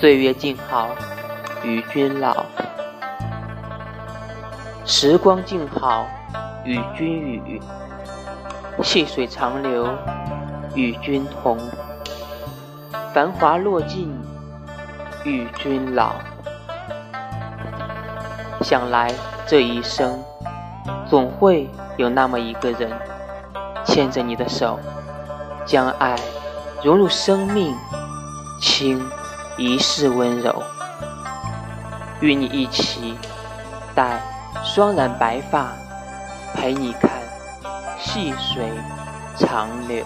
岁月静好，与君老；时光静好，与君语；细水长流，与君同；繁华落尽，与君老。想来这一生，总会有那么一个人，牵着你的手，将爱融入生命，倾一世温柔，与你一起待霜染白发，陪你看细水长流。